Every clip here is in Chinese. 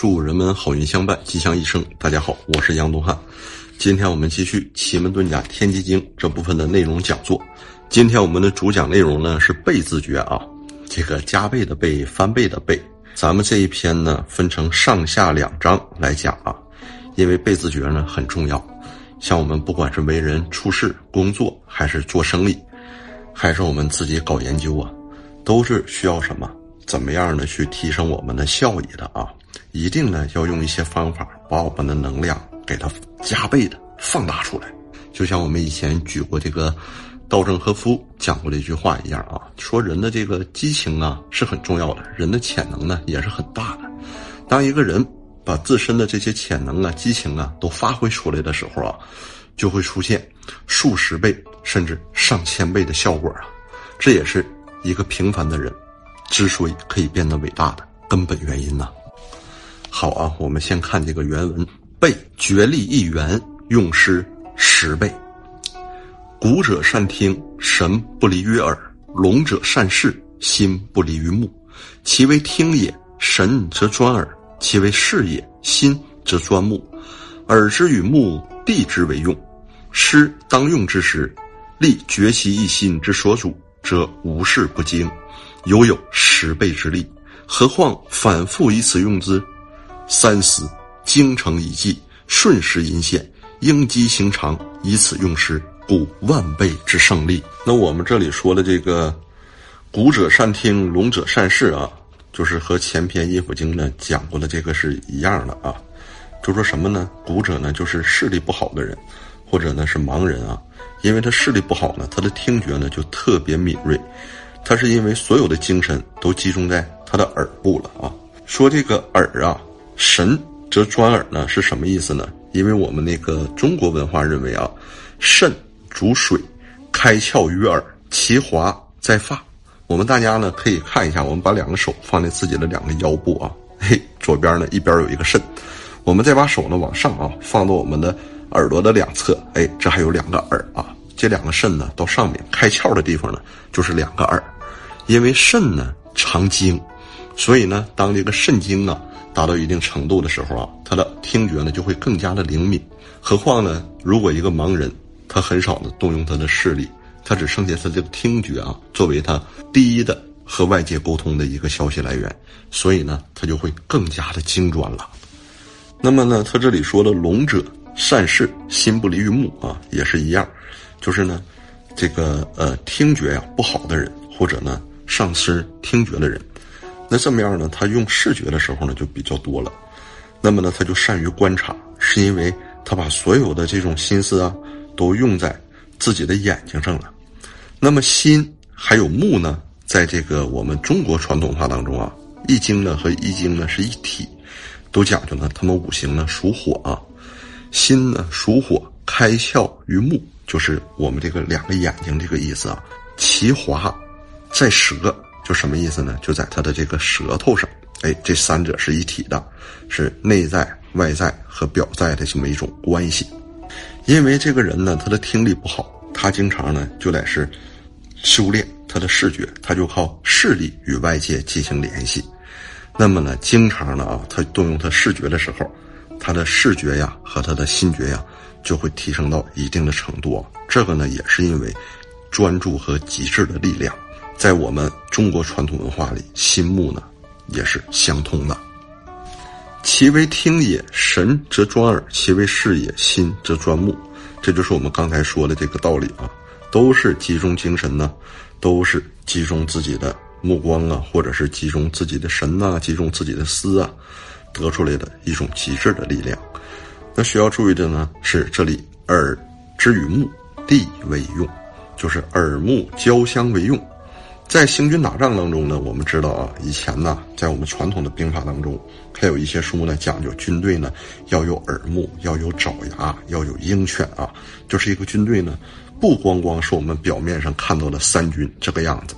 祝人们好运相伴，吉祥一生。大家好，我是杨东汉。今天我们继续《奇门遁甲天机经》这部分的内容讲座。今天我们的主讲内容呢是倍字诀啊，这个加倍的倍，翻倍的倍。咱们这一篇呢分成上下两章来讲啊，因为倍字诀呢很重要。像我们不管是为人处事、工作，还是做生意，还是我们自己搞研究啊，都是需要什么？怎么样的？去提升我们的效益的啊，一定呢要用一些方法，把我们的能量给它加倍的放大出来。就像我们以前举过这个稻盛和夫讲过的一句话一样啊，说人的这个激情啊是很重要的，人的潜能呢也是很大的。当一个人把自身的这些潜能啊、激情啊都发挥出来的时候啊，就会出现数十倍甚至上千倍的效果啊。这也是一个平凡的人。之所以可以变得伟大的根本原因呢？好啊，我们先看这个原文：倍绝力一元，用师十倍。古者善听，神不离于耳；聋者善视，心不离于目。其为听也，神则专耳；其为视也，心则专目。耳之与目，地之为用。师当用之时，力绝其一心之所主，则无事不精。犹有十倍之力，何况反复以此用之？三思，精诚以济，顺时阴险，应机行长，以此用时，故万倍之胜利。那我们这里说的这个“古者善听，聋者善视”啊，就是和前篇《阴府经》呢讲过的这个是一样的啊。就说什么呢？古者呢，就是视力不好的人，或者呢是盲人啊，因为他视力不好呢，他的听觉呢就特别敏锐。他是因为所有的精神都集中在他的耳部了啊。说这个耳啊，神则专耳呢，是什么意思呢？因为我们那个中国文化认为啊，肾主水，开窍于耳，其华在发。我们大家呢可以看一下，我们把两个手放在自己的两个腰部啊，嘿，左边呢一边有一个肾，我们再把手呢往上啊，放到我们的耳朵的两侧，哎，这还有两个耳啊。这两个肾呢，到上面开窍的地方呢，就是两个耳，因为肾呢藏精，所以呢，当这个肾精啊达到一定程度的时候啊，他的听觉呢就会更加的灵敏。何况呢，如果一个盲人，他很少呢动用他的视力，他只剩下他这个听觉啊，作为他第一的和外界沟通的一个消息来源，所以呢，他就会更加的精专了。那么呢，他这里说的聋者善视，心不离于目啊，也是一样。就是呢，这个呃听觉呀不好的人，或者呢丧失听觉的人，那这么样呢，他用视觉的时候呢就比较多了。那么呢，他就善于观察，是因为他把所有的这种心思啊都用在自己的眼睛上了。那么心还有目呢，在这个我们中国传统话当中啊，《易经》呢和《易经》呢是一体，都讲究呢，他们五行呢属火啊，心呢属火，开窍于目。就是我们这个两个眼睛这个意思啊，其华在舌，就什么意思呢？就在他的这个舌头上。哎，这三者是一体的，是内在、外在和表在的这么一种关系。因为这个人呢，他的听力不好，他经常呢就得是修炼他的视觉，他就靠视力与外界进行联系。那么呢，经常呢啊，他动用他视觉的时候，他的视觉呀和他的心觉呀。就会提升到一定的程度啊，这个呢也是因为专注和极致的力量，在我们中国传统文化里，心目呢也是相通的。其为听也，神则专耳；其为视也，心则专目。这就是我们刚才说的这个道理啊，都是集中精神呢，都是集中自己的目光啊，或者是集中自己的神呐，集中自己的思啊，得出来的一种极致的力量。那需要注意的呢是，这里耳之与目地为用，就是耳目交相为用。在行军打仗当中呢，我们知道啊，以前呢，在我们传统的兵法当中，还有一些书呢讲究军队呢要有耳目，要有爪牙，要有鹰犬啊，就是一个军队呢，不光光是我们表面上看到的三军这个样子，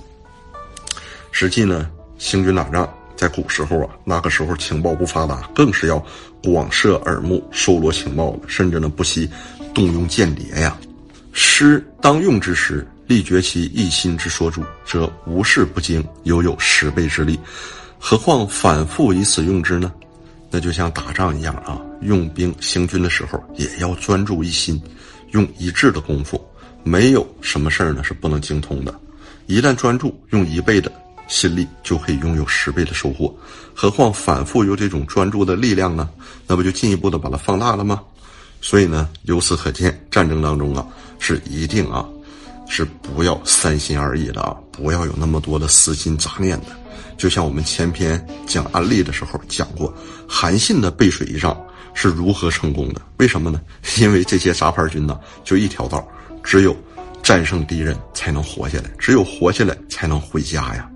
实际呢，行军打仗。在古时候啊，那个时候情报不发达，更是要广设耳目，收罗情报的，甚至呢不惜动用间谍呀。师当用之时，力绝其一心之所主，则无事不精，犹有十倍之力。何况反复以此用之呢？那就像打仗一样啊，用兵行军的时候也要专注一心，用一致的功夫，没有什么事儿呢是不能精通的。一旦专注，用一倍的心力就可以拥有十倍的收获。何况反复有这种专注的力量呢？那不就进一步的把它放大了吗？所以呢，由此可见，战争当中啊，是一定啊，是不要三心二意的啊，不要有那么多的私心杂念的。就像我们前篇讲案例的时候讲过，韩信的背水一战是如何成功的？为什么呢？因为这些杂牌军呢，就一条道，只有战胜敌人才能活下来，只有活下来才能回家呀。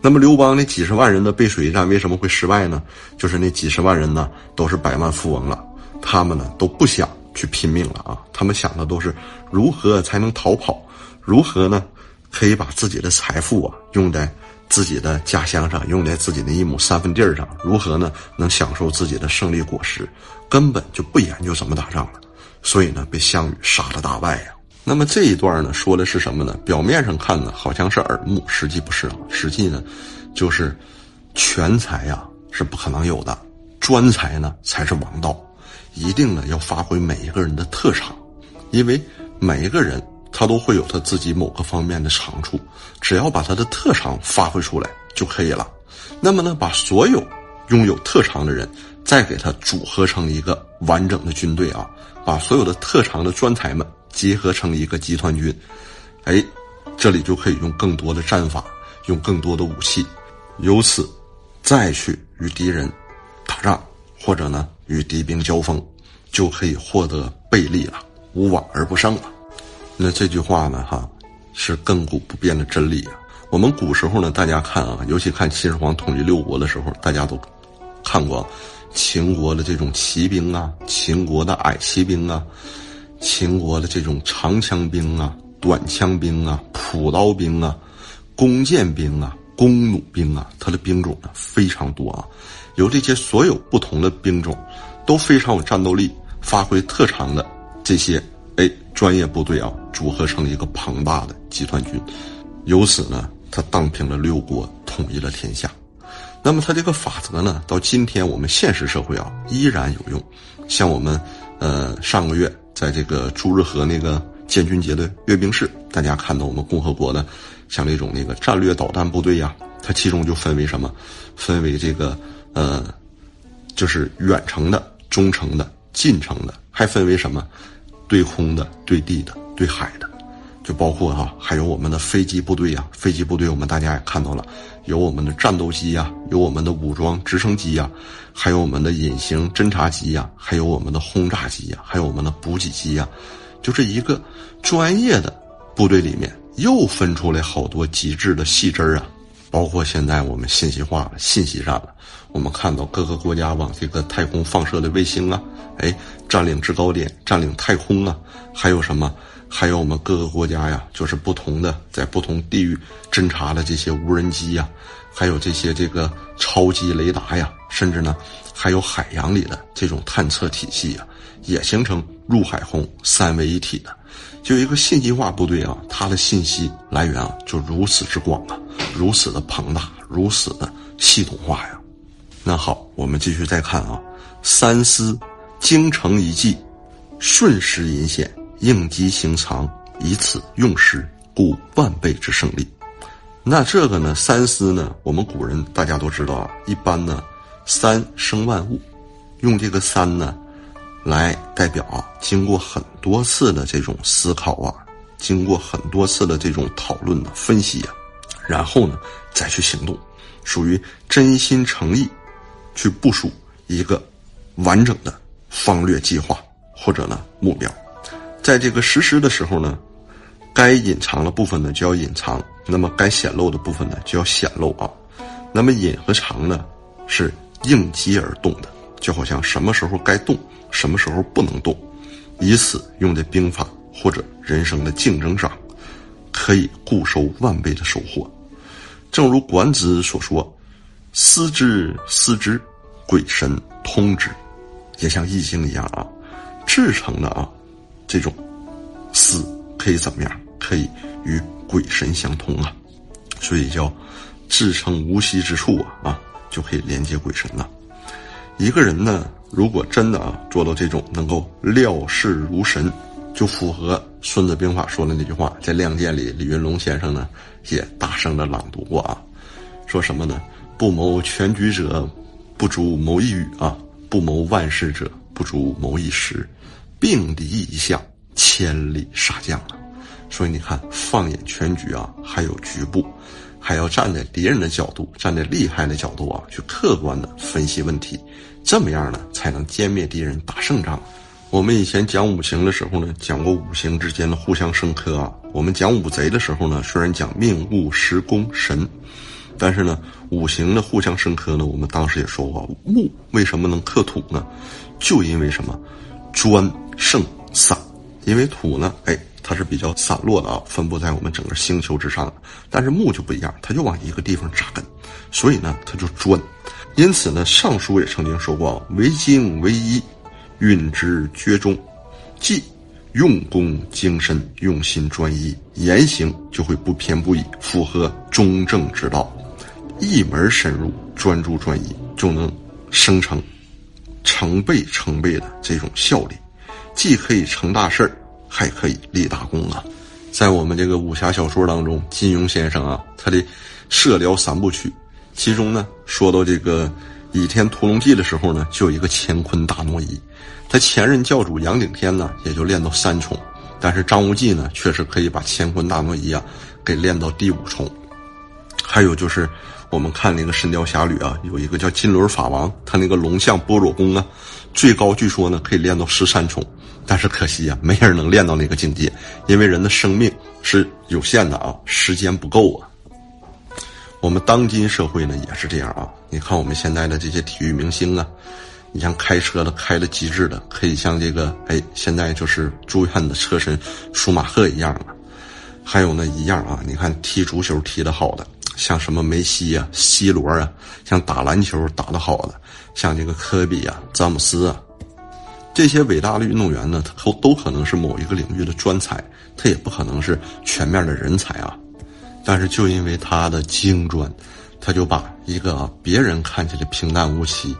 那么刘邦那几十万人的背水一战为什么会失败呢？就是那几十万人呢都是百万富翁了，他们呢都不想去拼命了啊，他们想的都是如何才能逃跑，如何呢可以把自己的财富啊用在自己的家乡上，用在自己的一亩三分地儿上，如何呢能享受自己的胜利果实，根本就不研究怎么打仗了，所以呢被项羽杀了大败呀。那么这一段呢，说的是什么呢？表面上看呢，好像是耳目，实际不是啊。实际呢，就是全才呀是不可能有的，专才呢才是王道。一定呢要发挥每一个人的特长，因为每一个人他都会有他自己某个方面的长处，只要把他的特长发挥出来就可以了。那么呢，把所有拥有特长的人再给他组合成一个完整的军队啊，把所有的特长的专才们。结合成一个集团军，哎，这里就可以用更多的战法，用更多的武器，由此再去与敌人打仗，或者呢与敌兵交锋，就可以获得倍利了，无往而不胜了。那这句话呢，哈，是亘古不变的真理啊。我们古时候呢，大家看啊，尤其看秦始皇统一六国的时候，大家都看过秦国的这种骑兵啊，秦国的矮骑兵啊。秦国的这种长枪兵啊、短枪兵啊、朴刀兵啊、弓箭兵啊、弓弩兵啊，它的兵种呢非常多啊。由这些所有不同的兵种，都非常有战斗力、发挥特长的这些哎专业部队啊，组合成一个庞大的集团军，由此呢，他荡平了六国，统一了天下。那么他这个法则呢，到今天我们现实社会啊依然有用。像我们呃上个月。在这个朱日和那个建军节的阅兵式，大家看到我们共和国的，像这种那个战略导弹部队呀，它其中就分为什么？分为这个呃，就是远程的、中程的、近程的，还分为什么？对空的、对地的、对海的，就包括哈，还有我们的飞机部队呀。飞机部队我们大家也看到了，有我们的战斗机呀，有我们的武装直升机呀。还有我们的隐形侦察机呀，还有我们的轰炸机呀，还有我们的补给机呀，就这一个专业的部队里面，又分出来好多极致的细枝儿啊。包括现在我们信息化了、信息战了，我们看到各个国家往这个太空放射的卫星啊，哎，占领制高点、占领太空啊，还有什么？还有我们各个国家呀，就是不同的在不同地域侦察的这些无人机呀。还有这些这个超级雷达呀，甚至呢，还有海洋里的这种探测体系啊，也形成入海空三位一体的，就一个信息化部队啊，它的信息来源啊就如此之广啊，如此的庞大，如此的系统化呀。那好，我们继续再看啊，三思，精诚一计，顺时引险，应机行长，以此用时，故万倍之胜利。那这个呢？三思呢？我们古人大家都知道啊，一般呢，三生万物，用这个三呢，来代表啊，经过很多次的这种思考啊，经过很多次的这种讨论呢、分析啊，然后呢，再去行动，属于真心诚意，去部署一个完整的方略计划或者呢目标，在这个实施的时候呢。该隐藏的部分呢就要隐藏，那么该显露的部分呢就要显露啊。那么隐和藏呢是应机而动的，就好像什么时候该动，什么时候不能动，以此用在兵法或者人生的竞争上，可以固收万倍的收获。正如管子所说：“思之思之，鬼神通之。”也像易经一样啊，至诚的啊，这种思。可以怎么样？可以与鬼神相通啊，所以叫至诚无息之处啊啊，就可以连接鬼神了。一个人呢，如果真的啊做到这种能够料事如神，就符合《孙子兵法》说的那句话，在《亮剑》里，李云龙先生呢也大声的朗读过啊，说什么呢？不谋全局者，不足谋一羽啊；不谋万事者，不足谋一时。并敌一项，千里杀将啊！所以你看，放眼全局啊，还有局部，还要站在敌人的角度，站在厉害的角度啊，去客观的分析问题，这么样呢，才能歼灭敌人，打胜仗。我们以前讲五行的时候呢，讲过五行之间的互相生克啊。我们讲五贼的时候呢，虽然讲命、物、时、宫、神，但是呢，五行的互相生克呢，我们当时也说过，木为什么能克土呢？就因为什么？专胜散，因为土呢，哎，它是比较散落的啊，分布在我们整个星球之上。但是木就不一样，它就往一个地方扎根，所以呢，它就专。因此呢，《尚书》也曾经说过：“为精为一，运之厥中，即用功精深，用心专一，言行就会不偏不倚，符合中正之道。一门深入，专注专一，就能生成。”成倍成倍的这种效力，既可以成大事儿，还可以立大功啊！在我们这个武侠小说当中，金庸先生啊，他的射雕三部曲，其中呢说到这个《倚天屠龙记》的时候呢，就有一个乾坤大挪移。他前任教主杨顶天呢，也就练到三重，但是张无忌呢，确实可以把乾坤大挪移啊给练到第五重。还有就是。我们看那个《神雕侠侣》啊，有一个叫金轮法王，他那个龙象般若功啊，最高据说呢可以练到十三重，但是可惜啊，没人能练到那个境界，因为人的生命是有限的啊，时间不够啊。我们当今社会呢也是这样啊，你看我们现在的这些体育明星啊，你像开车的开的极致的，可以像这个哎，现在就是住院的车神舒马赫一样了，还有呢一样啊，你看踢足球踢得好的。像什么梅西啊、C 罗啊，像打篮球打得好的，像这个科比啊、詹姆斯啊，这些伟大的运动员呢，他都都可能是某一个领域的专才，他也不可能是全面的人才啊。但是就因为他的精专，他就把一个别人看起来平淡无奇，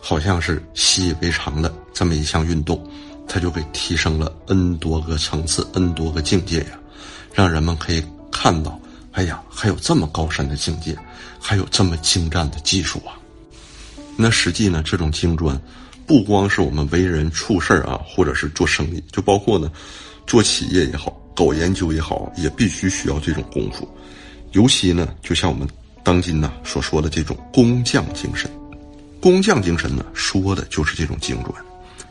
好像是习以为常的这么一项运动，他就给提升了 N 多个层次、N 多个境界呀，让人们可以看到。哎呀，还有这么高深的境界，还有这么精湛的技术啊！那实际呢，这种精专，不光是我们为人处事啊，或者是做生意，就包括呢，做企业也好，搞研究也好，也必须需要这种功夫。尤其呢，就像我们当今呢所说的这种工匠精神，工匠精神呢，说的就是这种精专。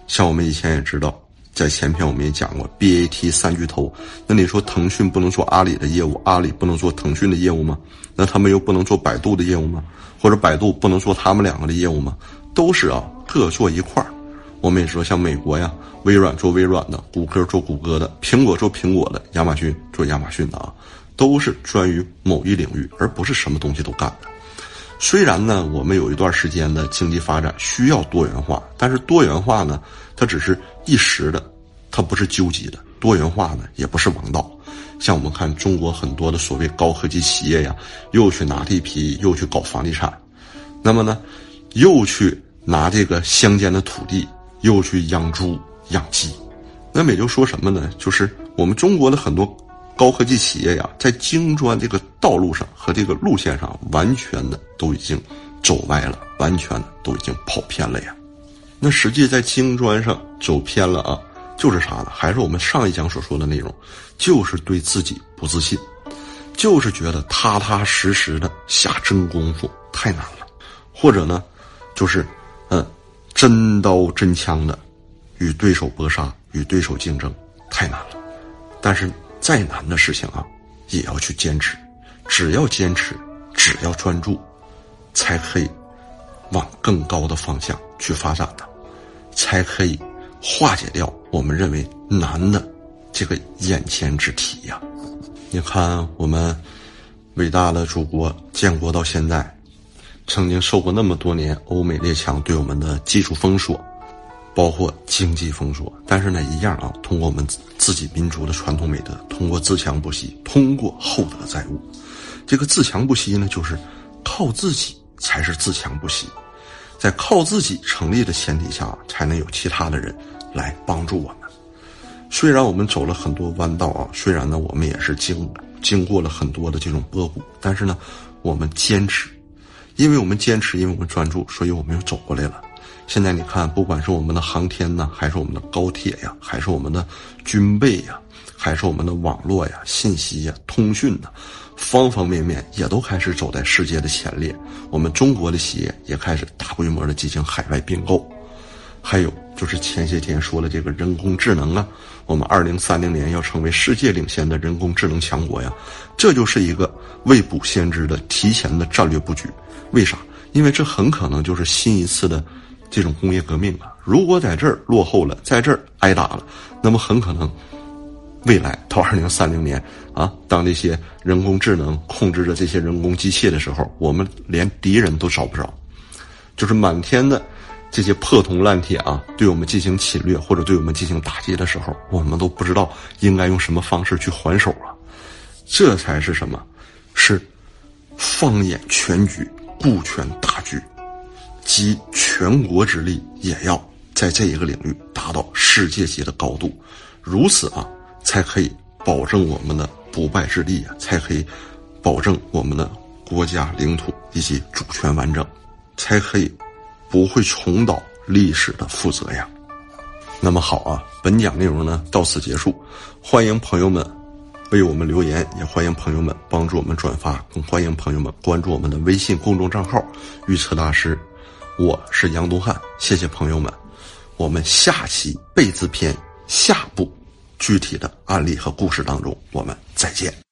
像我们以前也知道。在前篇我们也讲过，BAT 三巨头，那你说腾讯不能做阿里的业务，阿里不能做腾讯的业务吗？那他们又不能做百度的业务吗？或者百度不能做他们两个的业务吗？都是啊，各做一块儿。我们也说，像美国呀，微软做微软的，谷歌做谷歌的，苹果做苹果的，亚马逊做亚马逊的啊，都是专于某一领域，而不是什么东西都干的。虽然呢，我们有一段时间的经济发展需要多元化，但是多元化呢，它只是一时的。它不是究极的多元化呢，也不是王道。像我们看中国很多的所谓高科技企业呀，又去拿地皮，又去搞房地产，那么呢，又去拿这个乡间的土地，又去养猪养鸡。那么也就说什么呢？就是我们中国的很多高科技企业呀，在精专这个道路上和这个路线上，完全的都已经走歪了，完全的都已经跑偏了呀。那实际在精专上走偏了啊。就是啥呢？还是我们上一讲所说的内容，就是对自己不自信，就是觉得踏踏实实的下真功夫太难了，或者呢，就是，嗯，真刀真枪的与对手搏杀、与对手竞争太难了。但是再难的事情啊，也要去坚持，只要坚持，只要专注，才可以往更高的方向去发展的，才可以。化解掉我们认为难的这个眼前之题呀！你看，我们伟大的祖国建国到现在，曾经受过那么多年欧美列强对我们的技术封锁，包括经济封锁，但是呢，一样啊，通过我们自己民族的传统美德，通过自强不息，通过厚德载物，这个自强不息呢，就是靠自己才是自强不息。在靠自己成立的前提下，才能有其他的人来帮助我们。虽然我们走了很多弯道啊，虽然呢我们也是经经过了很多的这种波谷，但是呢，我们坚持，因为我们坚持，因为我们专注，所以我们又走过来了。现在你看，不管是我们的航天呢，还是我们的高铁呀，还是我们的军备呀，还是我们的网络呀、信息呀、通讯呐，方方面面也都开始走在世界的前列。我们中国的企业也开始大规模的进行海外并购。还有就是前些天说了这个人工智能啊，我们二零三零年要成为世界领先的人工智能强国呀，这就是一个未卜先知的提前的战略布局。为啥？因为这很可能就是新一次的。这种工业革命啊，如果在这儿落后了，在这儿挨打了，那么很可能未来到二零三零年啊，当这些人工智能控制着这些人工机械的时候，我们连敌人都找不着，就是满天的这些破铜烂铁啊，对我们进行侵略或者对我们进行打击的时候，我们都不知道应该用什么方式去还手啊，这才是什么？是放眼全局，顾全大局。集全国之力，也要在这一个领域达到世界级的高度，如此啊，才可以保证我们的不败之地啊，才可以保证我们的国家领土以及主权完整，才可以不会重蹈历史的覆辙呀。那么好啊，本讲内容呢到此结束，欢迎朋友们为我们留言，也欢迎朋友们帮助我们转发，更欢迎朋友们关注我们的微信公众账号“预测大师”。我是杨东汉，谢谢朋友们，我们下期贝字篇下部具体的案例和故事当中，我们再见。